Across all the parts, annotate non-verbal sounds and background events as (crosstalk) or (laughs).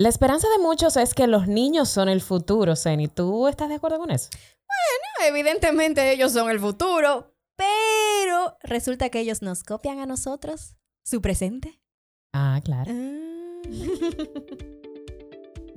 La esperanza de muchos es que los niños son el futuro, Zeni. ¿Tú estás de acuerdo con eso? Bueno, evidentemente ellos son el futuro, pero resulta que ellos nos copian a nosotros su presente. Ah, claro. Ah. (laughs)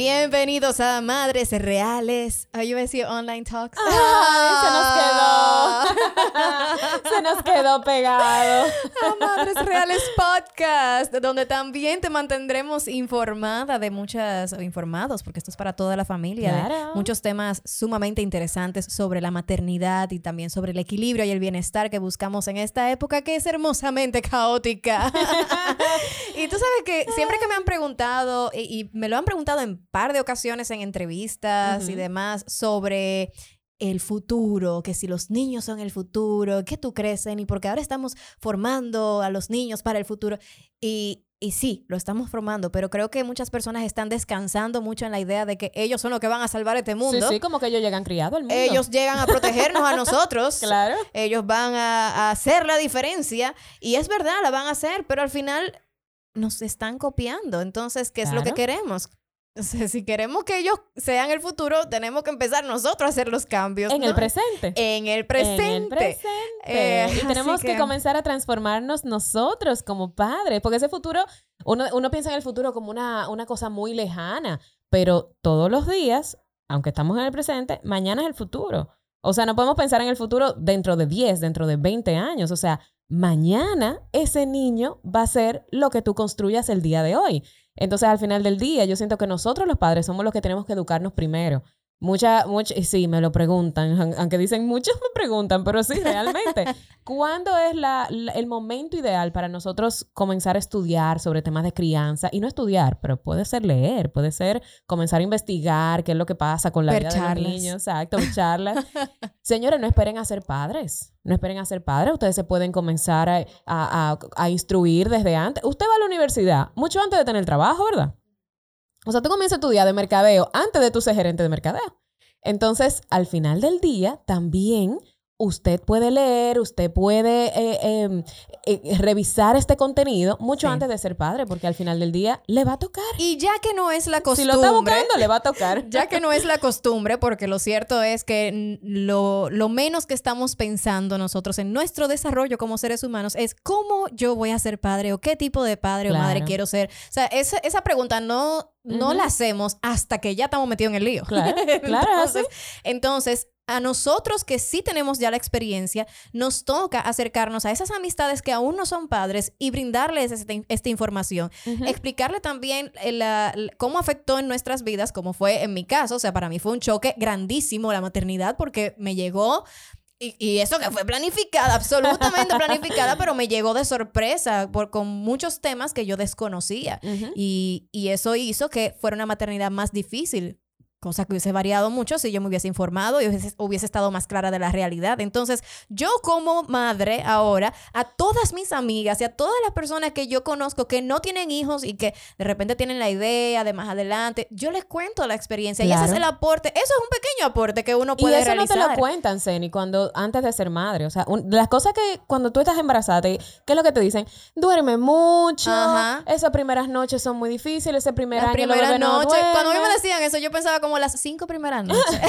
Bienvenidos a Madres Reales. Ay, yo decía Online Talks. ¡Ay, se nos quedó! (laughs) se nos quedó pegado. a Madres Reales Podcast, donde también te mantendremos informada de muchas, o informados, porque esto es para toda la familia, Claro. muchos temas sumamente interesantes sobre la maternidad y también sobre el equilibrio y el bienestar que buscamos en esta época que es hermosamente caótica. (laughs) y tú sabes que siempre que me han preguntado, y, y me lo han preguntado en par de ocasiones en entrevistas y demás, sobre el futuro, que si los niños son el futuro, ¿qué tú crees, y porque ahora estamos formando a los niños para el futuro. Y, y sí, lo estamos formando, pero creo que muchas personas están descansando mucho en la idea de que ellos son los que van a salvar este mundo. Sí, sí, como que ellos llegan criados al mundo. Ellos llegan a protegernos a (laughs) nosotros. Claro. Ellos van a, a hacer la diferencia. Y es verdad, la van a hacer, pero al final nos están copiando. Entonces, ¿qué es lo que queremos? O sea, si queremos que ellos sean el futuro, tenemos que empezar nosotros a hacer los cambios. En el presente. En el presente. En el presente. Eh, y tenemos que... que- comenzar a transformarnos nosotros como padres, porque ese futuro, uno, uno piensa en el futuro como una, una cosa muy lejana, pero todos los días, aunque estamos en el presente, mañana es el futuro. O sea, no podemos pensar en el futuro dentro de 10, dentro de 20 años. O sea, mañana ese niño va a ser lo que tú construyas el día de hoy. Entonces, al final del día, yo siento que nosotros los padres somos los que tenemos que educarnos primero. Mucha, mucha, sí, me lo preguntan, aun- (laughs) aunque dicen muchos me preguntan, pero sí, realmente. (laughs) ¿Cuándo es la, la- el momento ideal para nosotros comenzar a estudiar sobre temas de crianza? Y no estudiar, pero puede ser leer, puede ser comenzar a investigar qué es lo que pasa con la vida charlas. de los niños, exacto, charlas. (laughs) Señores, no esperen a ser padres, no esperen a ser padres, ustedes se pueden comenzar a, a- a- a instruir desde antes. Usted va a la universidad mucho antes de tener trabajo, ¿verdad? O sea, tú comienzas tu día de mercadeo antes de tú ser gerente de mercadeo. Entonces, al final del día, también usted puede leer, usted puede eh, eh, eh, revisar este contenido mucho Sí. antes de ser padre, porque al final del día le va a tocar. Y ya que no es la Si costumbre. lo está buscando, le va a tocar. (laughs) Ya que no es la costumbre, porque lo cierto es que lo, lo menos que estamos pensando nosotros en nuestro desarrollo como seres humanos es cómo yo voy a ser padre o qué tipo de padre o madre quiero ser. O sea, esa, esa pregunta no, no la hacemos hasta que ya estamos metidos en el lío. Claro, (laughs) claro, así. entonces, a nosotros que sí tenemos ya la experiencia, nos toca acercarnos a esas amistades que aún no son padres y brindarles esta, esta información Ujú. explicarle también eh, la- la- cómo afectó en nuestras vidas, como fue en mi caso. O sea, para mí fue un choque grandísimo la maternidad porque me llegó. Y, y eso que fue planificada, absolutamente (laughs) planificada, pero me llegó de sorpresa por, con muchos temas que yo desconocía. Y eso hizo que fuera una maternidad más difícil, cosa que hubiese variado mucho si yo me hubiese informado y hubiese, hubiese estado más clara de la realidad. Entonces, yo como madre ahora, a todas mis amigas y a todas las personas que yo conozco que no tienen hijos y que de repente tienen la idea de más adelante, yo les cuento la experiencia y ese es el aporte, eso es un pequeño aporte que uno Y puede eso no realizar. te lo cuentan, Ceni, cuando antes de ser madre. O sea, un- las cosas que cuando tú estás embarazada, te- ¿qué es lo que te dicen? Duerme mucho. Ajá. Esas primeras noches son muy difíciles. Ese primer Las año primeras bebés no noches, cuando a mí me decían eso, yo pensaba como las cinco primeras (laughs) noches.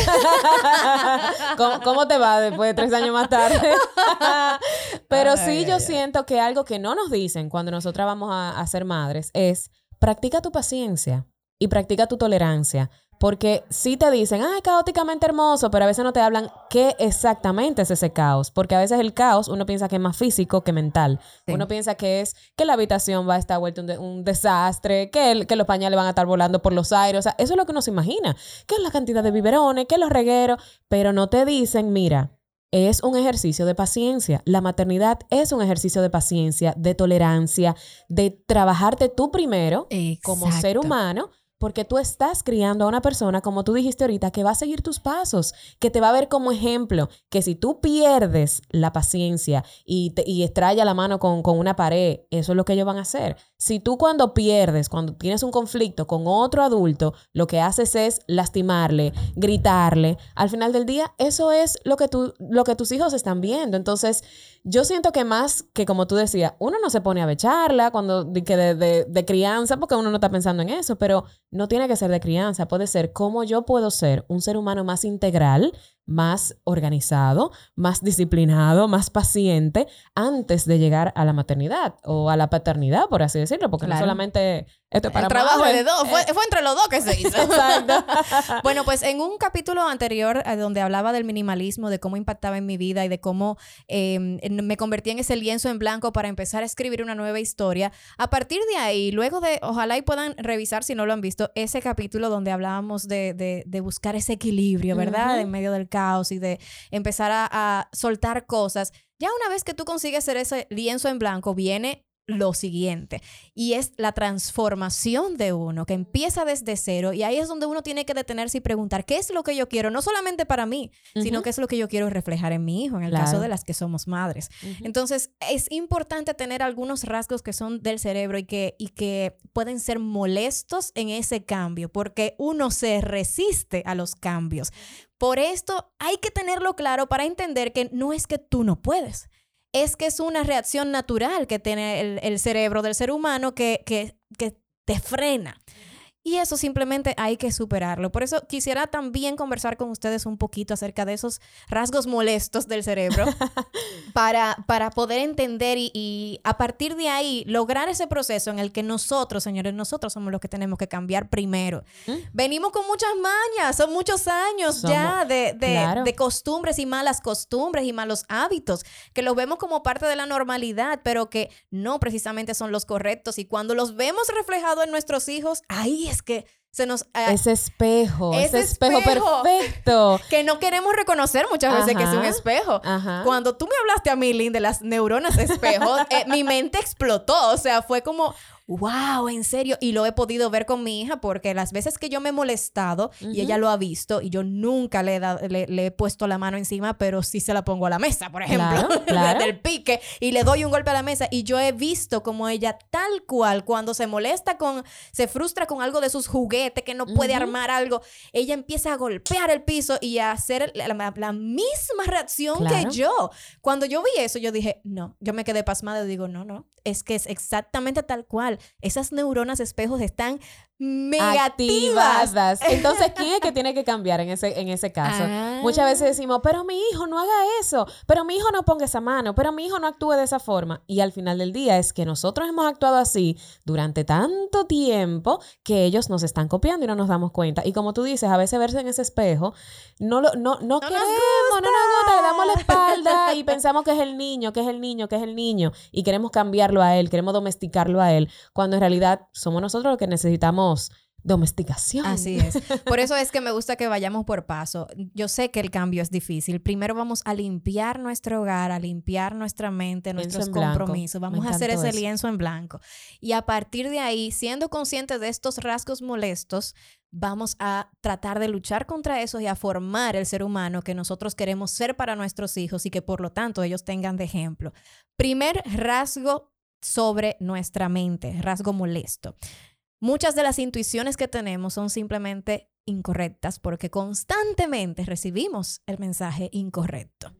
¿Cómo, cómo te va después de tres años más tarde? (laughs) Pero Ay, sí, ay, yo ay. siento que algo que no nos dicen cuando nosotras vamos a, a ser madres es practica tu paciencia y practica tu tolerancia. Porque sí te dicen, ay, caóticamente hermoso, pero a veces no te hablan qué exactamente es ese caos. Porque a veces el caos uno piensa que es más físico que mental. Sí. Uno piensa que es que la habitación va a estar vuelta un, de- un desastre, que, el- que los pañales van a estar volando por los aires. O sea, eso es lo que uno se imagina. Que es la cantidad de biberones, que los regueros. Pero no te dicen, mira, es un ejercicio de paciencia. La maternidad es un ejercicio de paciencia, de tolerancia, de trabajarte tú primero como ser humano porque tú estás criando a una persona, como tú dijiste ahorita, que va a seguir tus pasos, que te va a ver como ejemplo, que si tú pierdes la paciencia y, te, y estrella la mano con, con una pared, eso es lo que ellos van a hacer. Si tú cuando pierdes, cuando tienes un conflicto con otro adulto, lo que haces es lastimarle, gritarle, al final del día, eso es lo que, tú, lo que tus hijos están viendo. Entonces, yo siento que más que como tú decías, uno no se pone a becharla cuando que de, de, de crianza, porque uno no está pensando en eso, pero no tiene que ser de crianza, puede ser cómo yo puedo ser un ser humano más integral, más organizado, más disciplinado, más paciente antes de llegar a la maternidad o a la paternidad, por así decirlo, porque Claro. no solamente esto es para el trabajo madres. de dos, fue, fue entre los dos que se hizo. Exacto. (laughs) bueno, pues en un capítulo anterior eh, donde hablaba del minimalismo, de cómo impactaba en mi vida y de cómo eh, me convertí en ese lienzo en blanco para empezar a escribir una nueva historia, a partir de ahí, luego de, ojalá y puedan revisar si no lo han visto, ese capítulo donde hablábamos de, de- de buscar ese equilibrio, ¿verdad? Ujú. En medio del y de empezar a, soltar cosas. Ya una vez que tú consigues ser ese lienzo en blanco, viene lo siguiente y es la transformación de uno que empieza desde cero y ahí es donde uno tiene que detenerse y preguntar qué es lo que yo quiero, no solamente para mí, sino qué es lo que yo quiero reflejar en mi hijo, en el Claro. caso de las que somos madres. Entonces, es importante tener algunos rasgos que son del cerebro y que, y que pueden ser molestos en ese cambio, porque uno se resiste a los cambios. Por esto hay que tenerlo claro para entender que no es que tú no puedes, es que es una reacción natural que tiene el, el cerebro del ser humano que, que, que te frena. Y eso simplemente hay que superarlo. Por eso quisiera también conversar con ustedes un poquito acerca de esos rasgos molestos del cerebro (laughs) para, para poder entender y, y a partir de ahí lograr ese proceso en el que nosotros, señores, nosotros somos los que tenemos que cambiar primero. ¿Mm? Venimos con muchas mañas, son muchos años ya Somos- de, de- claro. de costumbres y malas costumbres y malos hábitos que los vemos como parte de la normalidad, pero que no precisamente son los correctos. Y cuando los vemos reflejados en nuestros hijos, ahí es que se nos... ah, Ese espejo, ese, espejo, espejo. perfecto. (laughs) que no queremos reconocer muchas veces que es un espejo. Ajá. Cuando tú me hablaste a mí, Lynn, de las neuronas espejo, (laughs) eh, mi mente explotó. O sea, fue como, wow, en serio. Y lo he podido ver con mi hija porque las veces que yo me he molestado y ella lo ha visto y yo nunca le he, dado- le, le he puesto la mano encima, pero sí se la pongo a la mesa, por ejemplo, Claro, (laughs) claro. del pique y le doy un golpe a la mesa. Y yo he visto como ella, tal cual, cuando se molesta con, se frustra con algo de sus juguetes, que no puede armar algo, ella empieza a golpear el piso y a hacer la, la- la misma reacción Claro. que yo. Cuando yo vi eso, yo dije, no, yo me quedé pasmada y digo, no, no, es que es exactamente tal cual. Esas neuronas espejos están negativas. activadas. (laughs) Entonces, ¿quién es que tiene que cambiar en ese, en ese caso? Ah. Muchas veces decimos, pero mi hijo no haga eso, pero mi hijo no ponga esa mano, pero mi hijo no actúe de esa forma. Y al final del día es que nosotros hemos actuado así durante tanto tiempo que ellos nos están copiando y no nos damos cuenta. Y como tú dices, a veces verse en ese espejo, no, lo, no, no, nos queremos, no nos gusta, le damos la espalda y pensamos que es el niño, que es el niño, que es el niño. Y queremos cambiarlo a él, queremos domesticarlo a él, cuando en realidad somos nosotros los que necesitamos domesticación. Así es. Por eso es que me gusta que vayamos por paso. Yo sé que el cambio es difícil. Primero vamos a limpiar nuestro hogar, a limpiar nuestra mente, Lienzo nuestros compromisos. Vamos a hacer ese eso. lienzo en blanco. Y a partir de ahí, siendo conscientes de estos rasgos molestos, vamos a tratar de luchar contra eso y a formar el ser humano que nosotros queremos ser para nuestros hijos y que por lo tanto ellos tengan de ejemplo. Primer rasgo sobre nuestra mente, rasgo molesto. Muchas de las intuiciones que tenemos son simplemente incorrectas porque constantemente recibimos el mensaje incorrecto.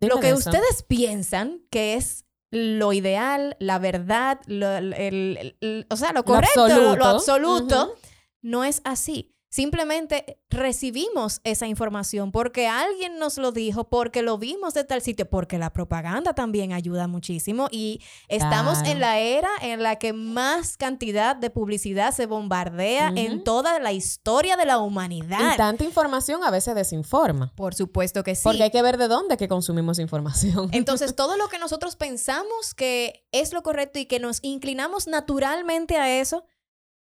Dime Lo que eso. ustedes piensan que es lo ideal, la verdad, lo- el- el- el- o sea, lo correcto, lo, lo absoluto. no es así. Simplemente recibimos esa información porque alguien nos lo dijo, porque lo vimos de tal sitio, porque la propaganda también ayuda muchísimo y estamos en la era en la que más cantidad de publicidad se bombardea en toda la historia de la Y humanidad. tanta información a veces desinforma. Por supuesto que sí. Porque hay que ver de dónde que consumimos información. Entonces, (laughs) todo lo que nosotros pensamos que es lo correcto y que nos inclinamos naturalmente a eso,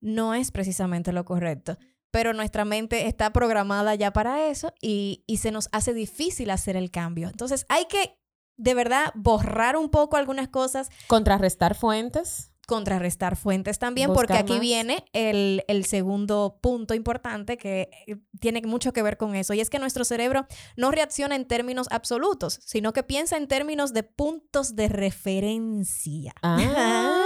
no es precisamente lo correcto. Pero nuestra mente está programada ya para eso y, y se nos hace difícil hacer el cambio. Entonces, hay que de verdad borrar un poco algunas cosas, Contrarrestar fuentes. contrarrestar fuentes también, Buscar porque aquí más. viene el, el segundo punto importante que eh, tiene mucho que ver con eso, y es que nuestro cerebro no reacciona en términos absolutos, sino que piensa en términos de puntos de referencia. Ah,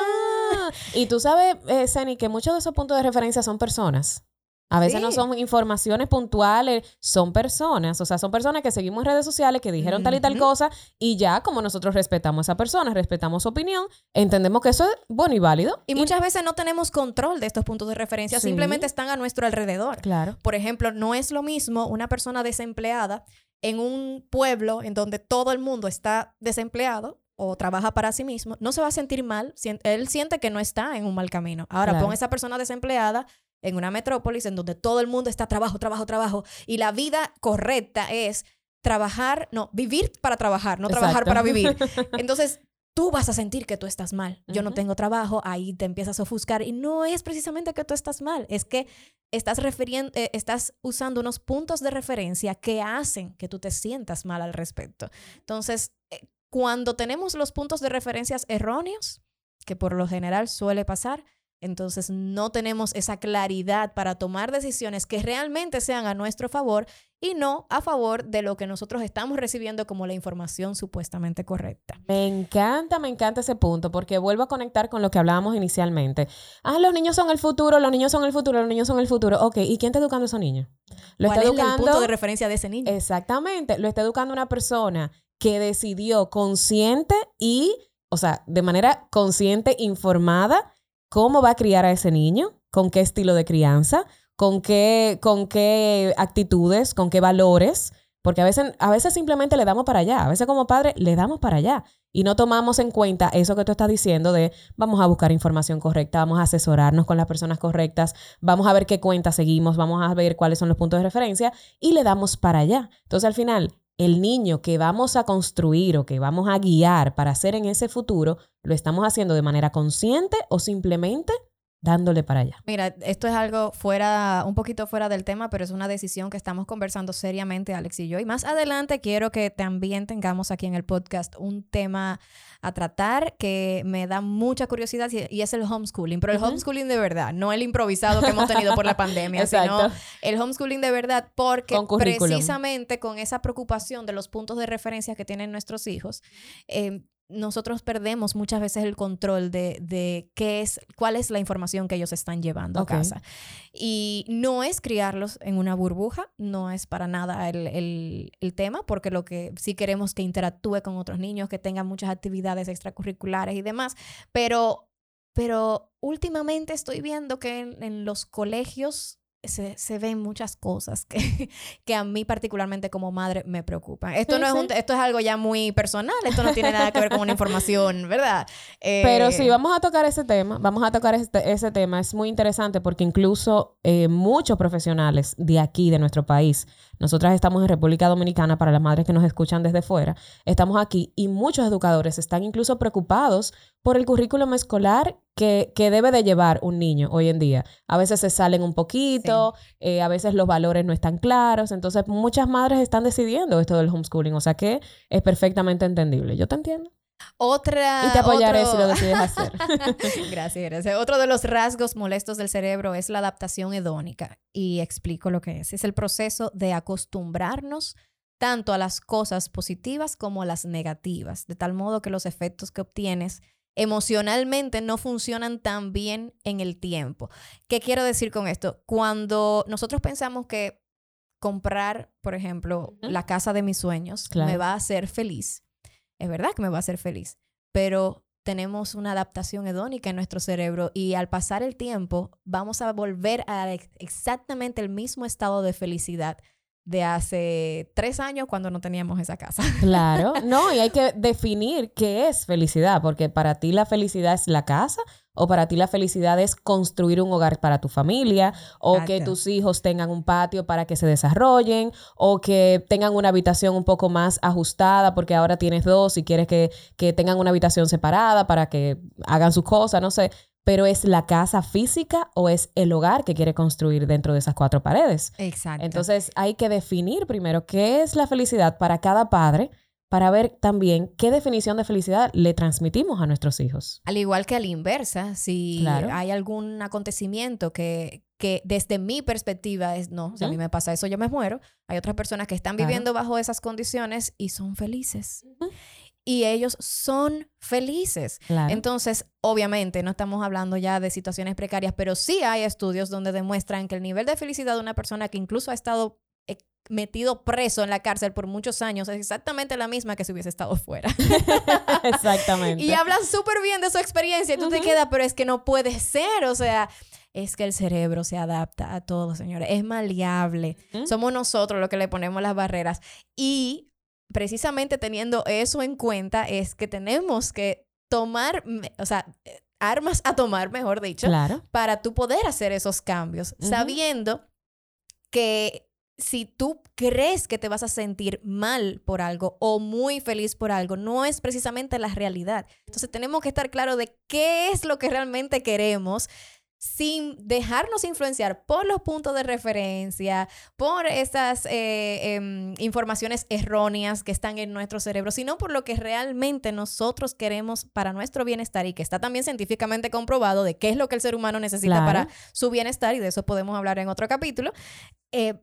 (laughs) y tú sabes, eh, Seni, que muchos de esos puntos de referencia son personas. A veces no son informaciones puntuales, son personas. O sea, son personas que seguimos en redes sociales que dijeron tal y tal cosa y ya como nosotros respetamos a esa persona, respetamos su opinión, entendemos que eso es bueno y válido. Y muchas veces no tenemos control de estos puntos de referencia, Sí. simplemente están a nuestro alrededor. Claro. Por ejemplo, no es lo mismo una persona desempleada en un pueblo en donde todo el mundo está desempleado o trabaja para sí mismo, no se va a sentir mal. Él siente que no está en un mal camino. Ahora, Claro. pon esa persona desempleada en una metrópolis en donde todo el mundo está trabajo, trabajo, trabajo y la vida correcta es trabajar, no, vivir para trabajar, no trabajar para (laughs) vivir. Entonces, tú vas a sentir que tú estás mal. Yo no tengo trabajo, ahí te empiezas a ofuscar y no es precisamente que tú estás mal, es que estás refiriendo, eh, estás usando unos puntos de referencia que hacen que tú te sientas mal al respecto. Entonces, eh, cuando tenemos los puntos de referencias erróneos, que por lo general suele pasar, entonces no tenemos esa claridad para tomar decisiones que realmente sean a nuestro favor y no a favor de lo que nosotros estamos recibiendo como la información supuestamente correcta. Me encanta, me encanta ese punto, porque vuelvo a conectar con lo que hablábamos inicialmente. Ah, los niños son el futuro, los niños son el futuro, los niños son el futuro. Ok, ¿y quién está educando a esos niños? Lo ¿Cuál está es el educando. punto de referencia de ese niño? Exactamente, lo está educando una persona que decidió consciente y, o sea, de manera consciente, informada, cómo va a criar a ese niño, con qué estilo de crianza, con qué, con qué actitudes, con qué valores, porque a veces, a veces simplemente le damos para allá, a veces como padre le damos para allá y no tomamos en cuenta eso que tú estás diciendo de vamos a buscar información correcta, vamos a asesorarnos con las personas correctas, vamos a ver qué cuentas seguimos, vamos a ver cuáles son los puntos de referencia y le damos para allá. Entonces al final, el niño que vamos a construir o que vamos a guiar para hacer en ese futuro, lo estamos haciendo de manera consciente o simplemente dándole para allá. Mira, esto es algo fuera, un poquito fuera del tema, pero es una decisión que estamos conversando seriamente, Alex y yo. Y más adelante quiero que también tengamos aquí en el podcast un tema a tratar que me da mucha curiosidad y, es el homeschooling. Pero el homeschooling de verdad, no el improvisado que hemos tenido por la (laughs) pandemia, sino el homeschooling de verdad, porque Con precisamente con esa preocupación de los puntos de referencia que tienen nuestros hijos, eh, nosotros perdemos muchas veces el control de, de qué es, cuál es la información que ellos están llevando a casa. Y no es criarlos en una burbuja, no es para nada el, el- el tema, porque lo que sí queremos que interactúe con otros niños, que tengan muchas actividades extracurriculares y demás, pero, pero últimamente estoy viendo que en, en los colegios se, se ven muchas cosas que, (laughs) que a mí particularmente como madre me preocupan. Esto no es un- esto es algo ya muy personal, esto no tiene nada que ver con una información, (laughs) ¿verdad? Pero Eh, sí, vamos a tocar ese tema, vamos a tocar este- ese tema. Es muy interesante porque incluso eh, muchos profesionales de aquí, de nuestro país, nosotras estamos en República Dominicana, para las madres que nos escuchan desde fuera, estamos aquí y muchos educadores están incluso preocupados por el currículum escolar que, que debe de llevar un niño hoy en día. A veces se salen un poquito, eh, a veces los valores no están claros, entonces muchas madres están decidiendo esto del homeschooling, o sea que es perfectamente entendible. Yo te entiendo. Otra. Y te apoyaré otro- si lo decides hacer. (laughs) gracias, gracias. Otro de los rasgos molestos del cerebro es la adaptación hedónica. Y explico lo que es. Es el proceso de acostumbrarnos tanto a las cosas positivas como a las negativas, de tal modo que los efectos que obtienes emocionalmente no funcionan tan bien en el tiempo. ¿Qué quiero decir con esto? Cuando nosotros pensamos que comprar, por ejemplo, la casa de mis sueños Claro. me va a hacer feliz, es verdad que me va a hacer feliz, pero tenemos una adaptación hedónica en nuestro cerebro y al pasar el tiempo vamos a volver a ex- exactamente el mismo estado de felicidad de hace tres años cuando no teníamos esa casa. (laughs) Claro, no, y hay que definir qué es felicidad, porque para ti la felicidad es la casa o para ti la felicidad es construir un hogar para tu familia o que tus hijos tengan un patio para que se desarrollen o que tengan una habitación un poco más ajustada porque ahora tienes dos y quieres que, que tengan una habitación separada para que hagan sus cosas, no sé. Pero es la casa física o es el hogar que quiere construir dentro de esas cuatro paredes. Exacto. Entonces hay que definir primero qué es la felicidad para cada padre, para ver también qué definición de felicidad le transmitimos a nuestros hijos. Al igual que a la inversa, si Claro. hay algún acontecimiento que, que desde mi perspectiva es, no, si a mí me pasa eso, yo me muero. Hay otras personas que están Claro. viviendo bajo esas condiciones y son felices. Y ellos son felices. Claro. Entonces, obviamente, no estamos hablando ya de situaciones precarias, pero sí hay estudios donde demuestran que el nivel de felicidad de una persona que incluso ha estado eh, metido preso en la cárcel por muchos años es exactamente la misma que si hubiese estado fuera. (laughs) Exactamente. y hablan súper bien de su experiencia y tú te Ujú. quedas, pero es que no puede ser, o sea, es que el cerebro se adapta a todo, señores, es maleable. Somos nosotros los que le ponemos las barreras y precisamente teniendo eso en cuenta es que tenemos que tomar, o sea, armas a tomar, mejor dicho, Claro. para tú poder hacer esos cambios, sabiendo que si tú crees que te vas a sentir mal por algo o muy feliz por algo, no es precisamente la realidad. Entonces tenemos que estar claros de qué es lo que realmente queremos sin dejarnos influenciar por los puntos de referencia, por esas eh, em, informaciones erróneas que están en nuestro cerebro, sino por lo que realmente nosotros queremos para nuestro bienestar y que está también científicamente comprobado de qué es lo que el ser humano necesita Claro. para su bienestar, y de eso podemos hablar en otro capítulo, eh,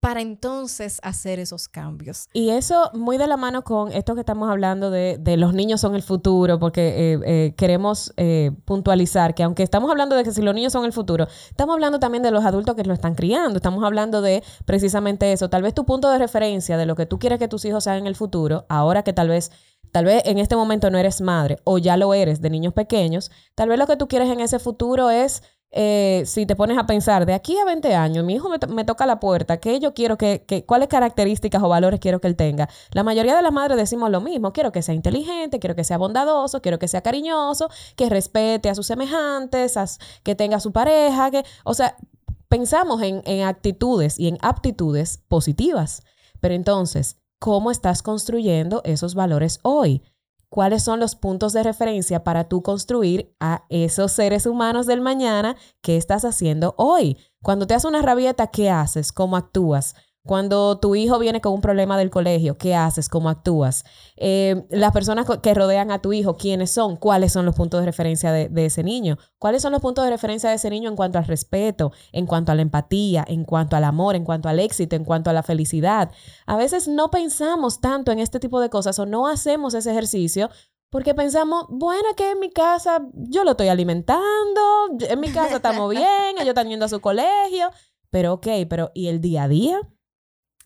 para entonces hacer esos cambios. Y eso muy de la mano con esto que estamos hablando de, de los niños son el futuro, porque eh, eh, queremos eh, puntualizar que aunque estamos hablando de que si los niños son el futuro, estamos hablando también de los adultos que lo están criando, estamos hablando de precisamente eso. Tal vez tu punto de referencia de lo que tú quieres que tus hijos sean en el futuro, ahora que tal vez, tal vez en este momento no eres madre o ya lo eres de niños pequeños, tal vez lo que tú quieres en ese futuro es eh, si te pones a pensar, de aquí a 20 años, mi hijo me, to- me toca la puerta, ¿qué yo quiero que, cuáles características o valores quiero que él tenga? La mayoría de las madres decimos lo mismo, quiero que sea inteligente, quiero que sea bondadoso, quiero que sea cariñoso, que respete a sus semejantes, a que tenga su pareja, que, o sea, pensamos en, en actitudes y en aptitudes positivas, pero entonces, ¿cómo estás construyendo esos valores hoy? ¿Cuáles son los puntos de referencia para tú construir a esos seres humanos del mañana que estás haciendo hoy? Cuando te hace una rabieta, ¿qué haces? ¿Cómo actúas? Cuando tu hijo viene con un problema del colegio, ¿qué haces? ¿Cómo actúas? Eh, las personas que rodean a tu hijo, ¿quiénes son? ¿Cuáles son los puntos de referencia de, de ese niño? ¿Cuáles son los puntos de referencia de ese niño en cuanto al respeto, en cuanto a la empatía, en cuanto al amor, en cuanto al éxito, en cuanto a la felicidad? A veces no pensamos tanto en este tipo de cosas o no hacemos ese ejercicio porque pensamos, bueno, que en mi casa yo lo estoy alimentando, en mi casa estamos (laughs) bien, ellos están yendo a su colegio, pero ok, pero ¿y el día a día?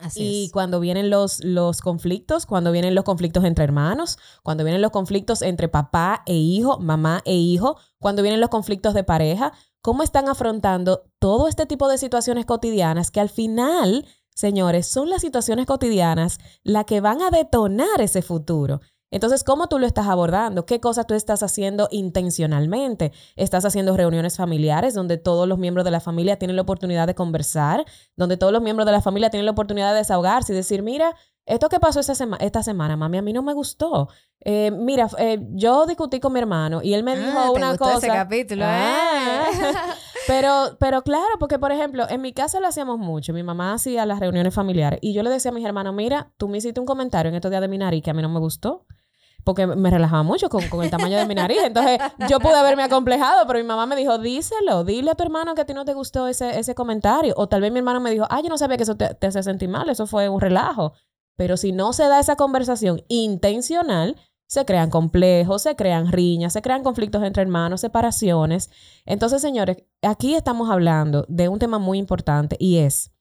Así Y es. cuando vienen los, los conflictos, cuando vienen los conflictos entre hermanos, cuando vienen los conflictos entre papá e hijo, mamá e hijo, cuando vienen los conflictos de pareja, ¿cómo están afrontando todo este tipo de situaciones cotidianas que al final, señores, son las situaciones cotidianas las que van a detonar ese futuro? Entonces, ¿cómo tú lo estás abordando? ¿Qué cosas tú estás haciendo intencionalmente? ¿Estás haciendo reuniones familiares donde todos los miembros de la familia tienen la oportunidad de conversar? Donde todos los miembros de la familia tienen la oportunidad de desahogarse y decir, mira, esto que pasó esta, sema- esta semana, mami, a mí no me gustó. Eh, mira, eh, yo discutí con mi hermano y él me dijo Ah, ¿te una gustó cosa. ese capítulo, Ah. eh? (laughs) Pero, pero claro, porque por ejemplo, en mi casa lo hacíamos mucho. Mi mamá hacía las reuniones familiares y yo le decía a mis hermanos, mira, tú me hiciste un comentario en estos días de mi nariz que a mí no me gustó. Porque me relajaba mucho con, con el tamaño de mi nariz. Entonces, yo pude haberme acomplejado, pero mi mamá me dijo, díselo, dile a tu hermano que a ti no te gustó ese, ese comentario. O tal vez mi hermano me dijo, ah, yo no sabía que eso te, te hacía sentir mal, eso fue un relajo. Pero si no se da esa conversación intencional, se crean complejos, se crean riñas, se crean conflictos entre hermanos, separaciones. Entonces, señores, aquí estamos hablando de un tema muy importante y es,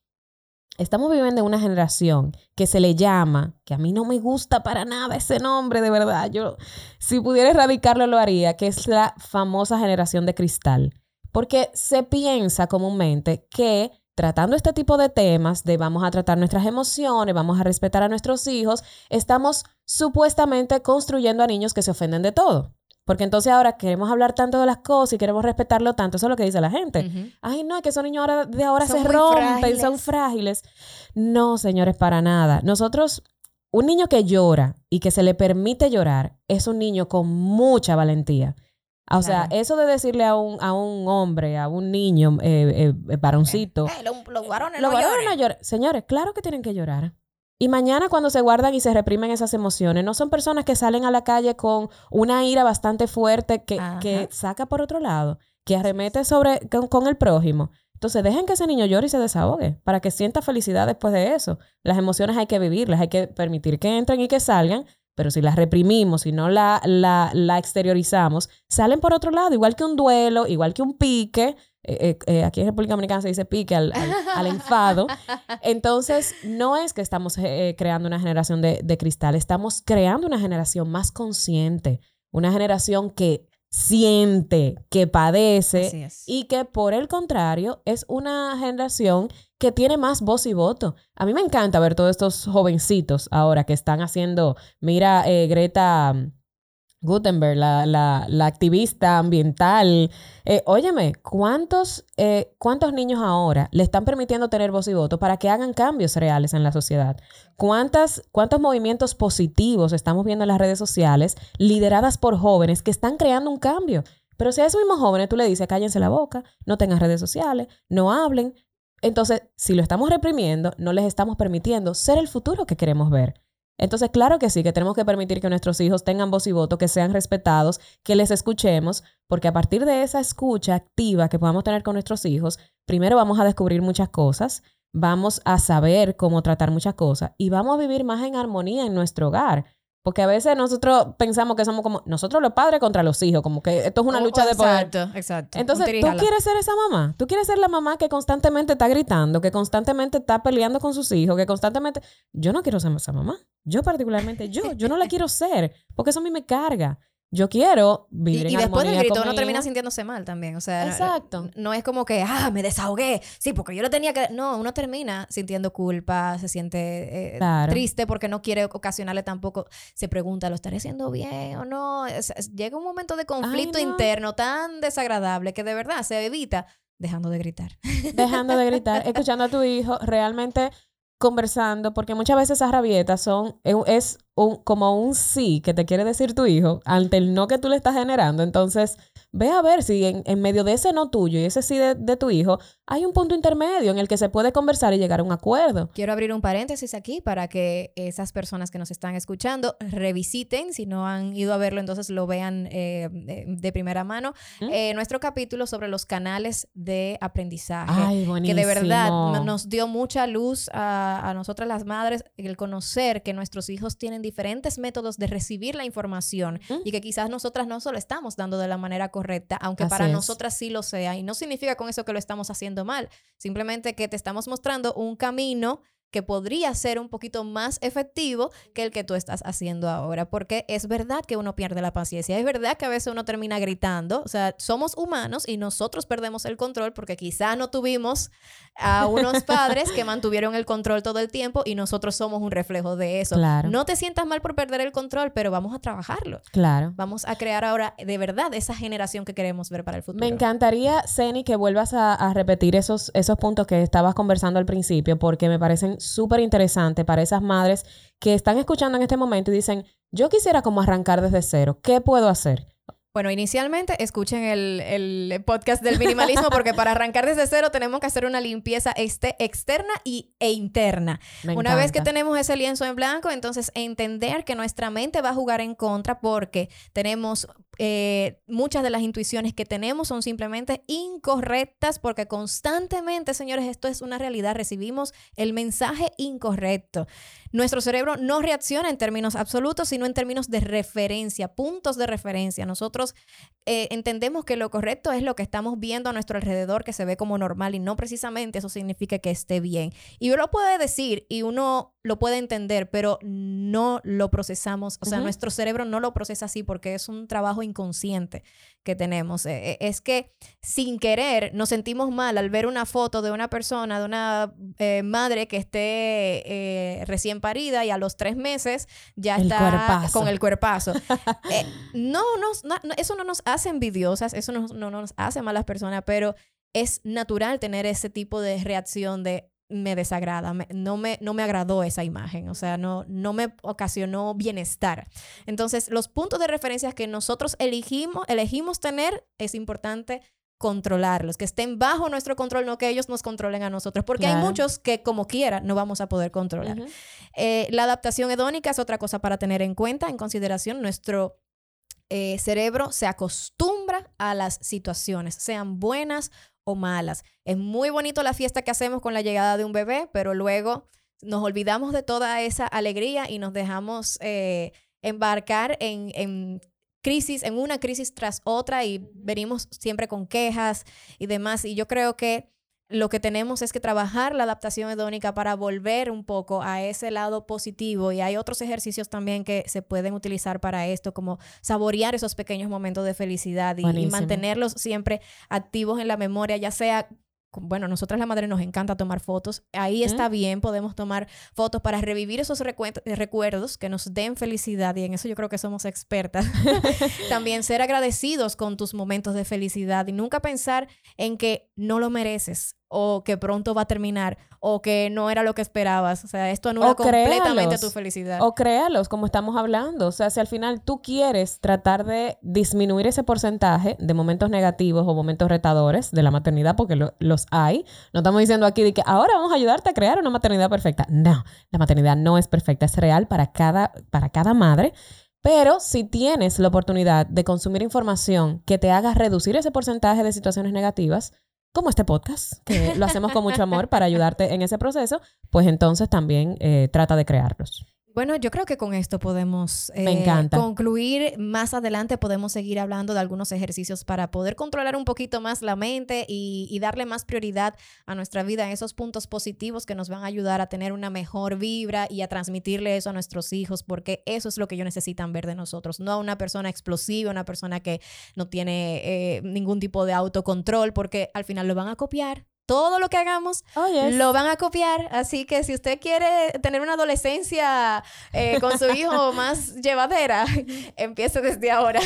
estamos viviendo en una generación que se le llama, que a mí no me gusta para nada ese nombre, de verdad, yo si pudiera erradicarlo lo haría, que es la famosa generación de cristal. Porque se piensa comúnmente que tratando este tipo de temas, de vamos a tratar nuestras emociones, vamos a respetar a nuestros hijos, estamos supuestamente construyendo a niños que se ofenden de todo. Porque entonces ahora queremos hablar tanto de las cosas y queremos respetarlo tanto, eso es lo que dice la gente. Ay, no, es que esos niños ahora, de ahora Son se rompen, son frágiles. No, señores, para nada. Nosotros, un niño que llora y que se le permite llorar es un niño con mucha valentía. O sea, eso de decirle a un, a un hombre, a un niño, eh, eh, eh, varoncito, Eh, lo- los varones los no varones lloren. no lloran. Señores, claro que tienen que llorar. Y mañana cuando se guardan y se reprimen esas emociones, no son personas que salen a la calle con una ira bastante fuerte que, que saca por otro lado, que arremete sobre, con, el prójimo. Entonces dejen que ese niño llore y se desahogue para que sienta felicidad después de eso. Las emociones hay que vivirlas, hay que permitir que entren y que salgan, pero si las reprimimos, si no la, la, la exteriorizamos, salen por otro lado, igual que un duelo, igual que un pique, eh, eh, eh, aquí en República Dominicana se dice pique al, enfado. Entonces, no es que estamos creando una generación de, de, cristal, estamos creando una generación más consciente, una generación que siente, que padece y que por el contrario es una generación que tiene más voz y voto. A mí me encanta ver todos estos jovencitos ahora que están haciendo, mira, Greta Gutenberg, la, la, la activista ambiental. Eh, óyeme, ¿cuántos, eh, ¿cuántos niños ahora le están permitiendo tener voz y voto para que hagan cambios reales en la sociedad? ¿Cuántas, ¿Cuántos movimientos positivos estamos viendo en las redes sociales lideradas por jóvenes que están creando un cambio? Pero si a esos mismos jóvenes tú le dices, cállense la boca, no tengan redes sociales, no hablen, entonces si lo estamos reprimiendo, no les estamos permitiendo ser el futuro que queremos ver. Entonces, claro que sí, que tenemos que permitir que nuestros hijos tengan voz y voto, que sean respetados, que les escuchemos, porque a partir de esa escucha activa que podamos tener con nuestros hijos, primero vamos a descubrir muchas cosas, vamos a saber cómo tratar muchas cosas y vamos a vivir más en armonía en nuestro hogar. Porque a veces nosotros pensamos que somos como nosotros los padres contra los hijos, como que esto es una oh, lucha de poder. Exacto, exacto. Entonces, ¿tú quieres ser esa mamá? ¿Tú quieres ser la mamá que constantemente está gritando, que constantemente está peleando con sus hijos, que constantemente... Yo no quiero ser esa mamá. Yo particularmente, yo, yo no la quiero ser, porque eso a mí me carga yo quiero vivir y, y después del grito uno termina sintiéndose mal también. O sea, Exacto. No, es como que, ah, me desahogué. Sí, porque yo lo tenía que. No, uno termina sintiendo culpa, se siente eh, triste porque no quiere ocasionarle tampoco. Se pregunta, ¿lo estaré haciendo bien o no? llega un momento de conflicto interno tan desagradable que de verdad se evita dejando de gritar. (laughs) Dejando de gritar, escuchando a tu hijo, realmente conversando, porque muchas veces esas rabietas son, es un, como un sí que te quiere decir tu hijo ante el no que tú le estás generando. Entonces, ve a ver si en, medio de ese no tuyo y ese sí de, tu hijo hay un punto intermedio en el que se puede conversar y llegar a un acuerdo. Quiero abrir un paréntesis aquí para que esas personas que nos están escuchando revisiten, si no han ido a verlo, entonces lo vean eh, de primera mano, eh, nuestro capítulo sobre los canales de aprendizaje. Ay, que de verdad nos dio mucha luz a, a nosotras las madres el conocer que nuestros hijos tienen diferentes métodos de recibir la información y que quizás nosotras no solo estamos dando de la manera correcta, aunque para nosotras sí lo sea. Y no significa con eso que lo estamos haciendo mal, simplemente que te estamos mostrando un camino que podría ser un poquito más efectivo que el que tú estás haciendo ahora, porque es verdad que uno pierde la paciencia, es verdad que a veces uno termina gritando, o sea, somos humanos y nosotros perdemos el control porque quizás no tuvimos a unos (laughs) padres que mantuvieron el control todo el tiempo y nosotros somos un reflejo de eso. Claro. No te sientas mal por perder el control, pero vamos a trabajarlo. Claro. Vamos a crear ahora de verdad esa generación que queremos ver para el futuro. Me encantaría, Ceni, que vuelvas a, a repetir esos, esos puntos que estabas conversando al principio porque me parecen súper interesante para esas madres que están escuchando en este momento y dicen, yo quisiera como arrancar desde cero, ¿qué puedo hacer? Bueno, inicialmente escuchen el, podcast del minimalismo porque para arrancar desde cero tenemos que hacer una limpieza este, externa y, e interna. una vez que tenemos ese lienzo en blanco, entonces entender que nuestra mente va a jugar en contra porque tenemos eh, muchas de las intuiciones que tenemos son simplemente incorrectas porque constantemente, señores, esto es una realidad, recibimos el mensaje incorrecto. Nuestro cerebro no reacciona en términos absolutos, sino en términos de referencia, puntos de referencia. Nosotros eh, entendemos que lo correcto es lo que estamos viendo a nuestro alrededor, que se ve como normal y no precisamente eso significa que esté bien. Y uno lo puede decir y uno lo puede entender, pero no lo procesamos, o sea, nuestro cerebro no lo procesa así porque es un trabajo inconsciente que tenemos. Eh, eh, es que sin querer nos sentimos mal al ver una foto de una persona, de una madre que esté recién parida y a los tres meses ya está con el cuerpazo. (laughs) no, no, eso no nos hace envidiosas, eso no, nos hace malas personas, pero es natural tener ese tipo de reacción de me desagrada, no, me, no me agradó esa imagen, o sea, no, no me ocasionó bienestar. Entonces, los puntos de referencia que nosotros elegimos, elegimos tener, es importante controlarlos, que estén bajo nuestro control, no que ellos nos controlen a nosotros, porque hay muchos que como quiera no vamos a poder controlar. Eh, la adaptación hedónica es otra cosa para tener en cuenta, en consideración. Nuestro eh, cerebro se acostumbra a las situaciones, sean buenas o malas. Es muy bonito la fiesta que hacemos con la llegada de un bebé, pero luego nos olvidamos de toda esa alegría y nos dejamos eh, embarcar en, en crisis, en una crisis tras otra y venimos siempre con quejas y demás. Y yo creo que lo que tenemos es que trabajar la adaptación hedónica para volver un poco a ese lado positivo y hay otros ejercicios también que se pueden utilizar para esto, como saborear esos pequeños momentos de felicidad y, y mantenerlos siempre activos en la memoria, ya sea... Bueno, nosotras las madres nos encanta tomar fotos. Ahí está bien, podemos tomar fotos para revivir esos eh, recuerdos que nos den felicidad y en eso yo creo que somos expertas. (laughs) También ser agradecidos con tus momentos de felicidad y nunca pensar en que no lo mereces o que pronto va a terminar o que no era lo que esperabas. O sea, esto anula O completamente créalos. tu felicidad. O créalos, como estamos hablando. O sea, si al final tú quieres tratar de disminuir ese porcentaje de momentos negativos o momentos retadores de la maternidad, porque lo- los hay, no estamos diciendo aquí de que ahora vamos a ayudarte a crear una maternidad perfecta. No, la maternidad no es perfecta, es real para cada, para cada madre. Pero si tienes la oportunidad de consumir información que te haga reducir ese porcentaje de situaciones negativas, como este podcast, que lo hacemos con mucho amor para ayudarte en ese proceso, pues entonces también eh, trata de crearlos. Bueno, yo creo que con esto podemos Me eh, encanta. concluir. Más adelante podemos seguir hablando de algunos ejercicios para poder controlar un poquito más la mente y, y darle más prioridad a nuestra vida en esos puntos positivos que nos van a ayudar a tener una mejor vibra y a transmitirle eso a nuestros hijos, porque eso es lo que ellos necesitan ver de nosotros, no a una persona explosiva, una persona que no tiene eh, ningún tipo de autocontrol, porque al final lo van a copiar. Todo lo que hagamos Oye, lo van a copiar, así que si usted quiere tener una adolescencia eh, con su hijo (laughs) más llevadera, empiece desde ahora.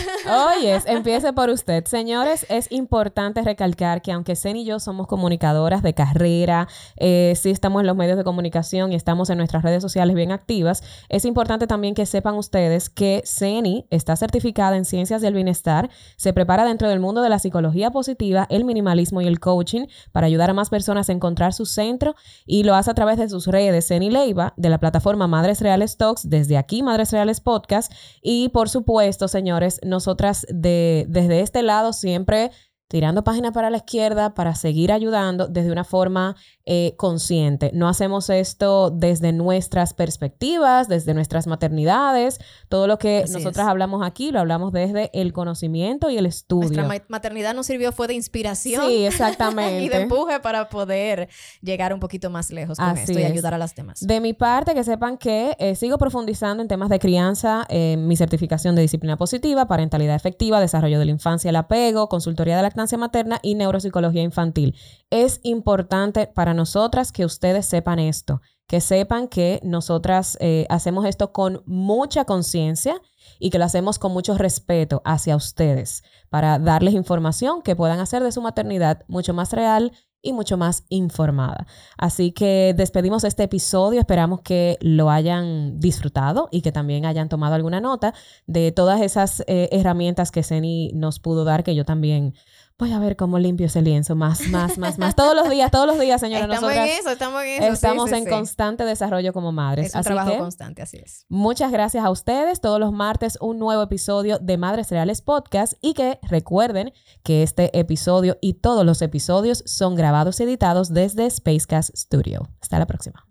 Oyes, (laughs) empiece por usted. Señores, es importante recalcar que aunque Zen y yo somos comunicadoras de carrera, eh, sí estamos en los medios de comunicación y estamos en nuestras redes sociales bien activas, es importante también que sepan ustedes que Ceni está certificada en ciencias del bienestar, se prepara dentro del mundo de la psicología positiva, el minimalismo y el coaching para ayudar a más personas encontrar su centro y lo hace a través de sus redes Ceni Leiva, de la plataforma Madres Reales Talks, desde aquí Madres Reales Podcast. Y por supuesto, señores, nosotras de, desde este lado siempre tirando página para la izquierda para seguir ayudando desde una forma eh, consciente. No hacemos esto desde nuestras perspectivas, desde nuestras maternidades. Todo lo que Así nosotras es. hablamos aquí lo hablamos desde el conocimiento y el Nuestra estudio. ma- maternidad nos sirvió fue de inspiración Sí, (laughs) y de exactamente. empuje para poder llegar un poquito más lejos con Así esto y es. ayudar a las demás. De mi parte, que sepan que eh, sigo profundizando en temas de crianza, eh, mi certificación de disciplina positiva, parentalidad efectiva, desarrollo de la infancia, el apego, consultoría de lactancia materna y neuropsicología infantil. Es importante para nosotras que ustedes sepan esto, que sepan que nosotras eh, hacemos esto con mucha conciencia y que lo hacemos con mucho respeto hacia ustedes para darles información que puedan hacer de su maternidad mucho más real y mucho más informada. Así que despedimos este episodio. Esperamos que lo hayan disfrutado y que también hayan tomado alguna nota de todas esas eh, herramientas que Ceni nos pudo dar, que yo también voy a ver cómo limpio ese lienzo más, más, más, más. Todos los días, todos los días, señora. estamos nosotras en eso, estamos en eso. sí, estamos sí, en sí. constante desarrollo como madres. Es un Así trabajo que constante, así es. Muchas gracias a ustedes. Todos los martes un nuevo episodio de Madres Reales Podcast y que recuerden que este episodio y todos los episodios son grabados y editados desde Spacecast Studio. Hasta la próxima.